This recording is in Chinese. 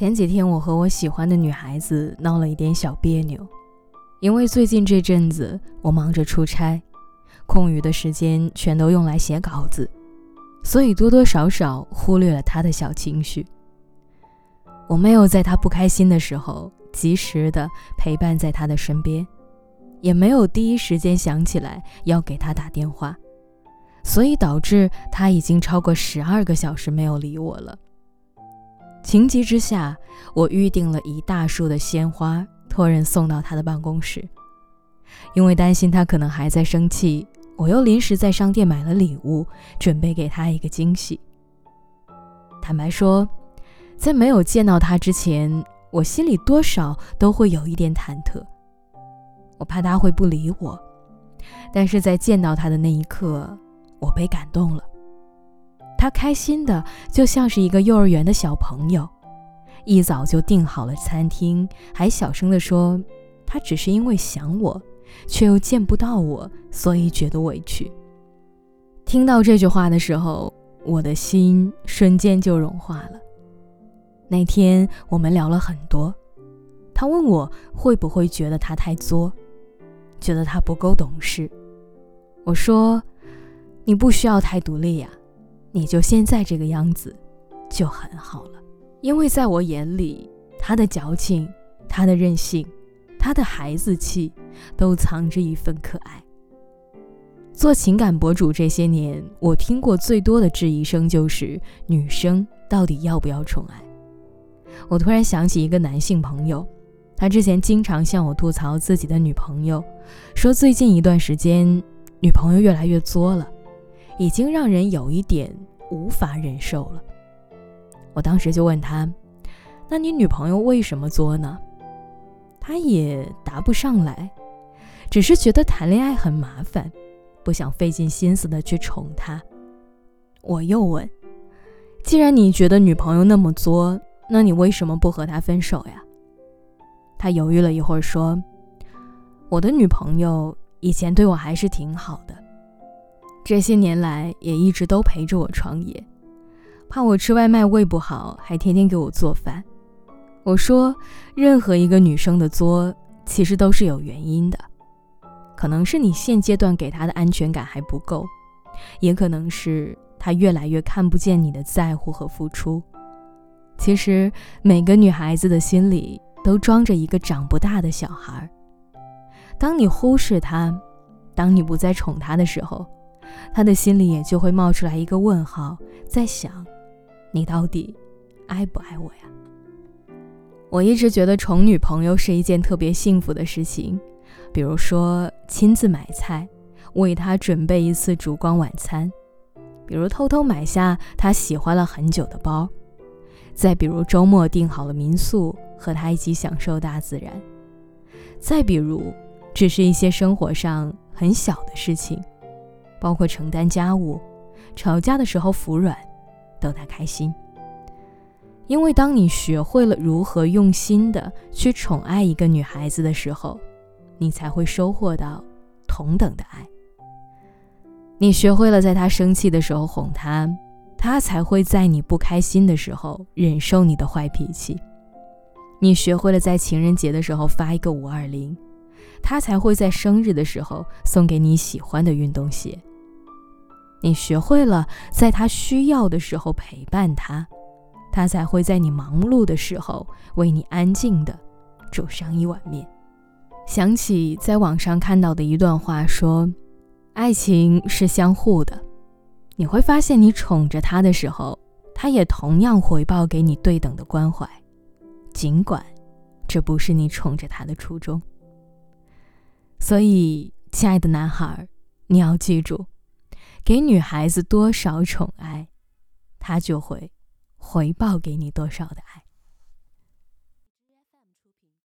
前几天，我和我喜欢的女孩子闹了一点小别扭，因为最近这阵子我忙着出差，空余的时间全都用来写稿子，所以多多少少忽略了她的小情绪。我没有在她不开心的时候及时的陪伴在她的身边，也没有第一时间想起来要给她打电话，所以导致她已经超过十二个小时没有理我了。情急之下，我预定了一大束的鲜花，托人送到他的办公室。因为担心他可能还在生气，我又临时在商店买了礼物，准备给他一个惊喜。坦白说，在没有见到他之前，我心里多少都会有一点忐忑，我怕他会不理我。但是在见到他的那一刻，我被感动了。他开心的就像是一个幼儿园的小朋友，一早就订好了餐厅，还小声地说：“他只是因为想我，却又见不到我，所以觉得委屈。”听到这句话的时候，我的心瞬间就融化了。那天我们聊了很多，他问我会不会觉得他太作，觉得他不够懂事。我说：“你不需要太独立呀。”你就现在这个样子，就很好了。因为在我眼里，他的矫情、他的任性、他的孩子气，都藏着一份可爱。做情感博主这些年，我听过最多的质疑声就是女生到底要不要宠爱。我突然想起一个男性朋友，他之前经常向我吐槽自己的女朋友，说最近一段时间女朋友越来越作了。已经让人有一点无法忍受了。我当时就问他：“那你女朋友为什么作呢？”他也答不上来，只是觉得谈恋爱很麻烦，不想费尽心思的去宠她。我又问：“既然你觉得女朋友那么作，那你为什么不和她分手呀？”他犹豫了一会儿说：“我的女朋友以前对我还是挺好的。”这些年来也一直都陪着我创业，怕我吃外卖胃不好，还天天给我做饭。我说，任何一个女生的作，其实都是有原因的，可能是你现阶段给她的安全感还不够，也可能是她越来越看不见你的在乎和付出。其实每个女孩子的心里都装着一个长不大的小孩儿，当你忽视她，当你不再宠她的时候。他的心里也就会冒出来一个问号，在想，你到底爱不爱我呀？我一直觉得宠女朋友是一件特别幸福的事情，比如说亲自买菜，为她准备一次烛光晚餐；比如偷偷买下她喜欢了很久的包；再比如周末订好了民宿，和她一起享受大自然；再比如，只是一些生活上很小的事情。包括承担家务，吵架的时候服软，逗她开心。因为当你学会了如何用心的去宠爱一个女孩子的时候，你才会收获到同等的爱。你学会了在她生气的时候哄她，她才会在你不开心的时候忍受你的坏脾气。你学会了在情人节的时候发一个五二零，她才会在生日的时候送给你喜欢的运动鞋。你学会了在他需要的时候陪伴他，他才会在你忙碌的时候为你安静的煮上一碗面。想起在网上看到的一段话，说：“爱情是相互的，你会发现你宠着他的时候，他也同样回报给你对等的关怀，尽管这不是你宠着他的初衷。”所以，亲爱的男孩，你要记住。给女孩子多少宠爱，她就会回报给你多少的爱。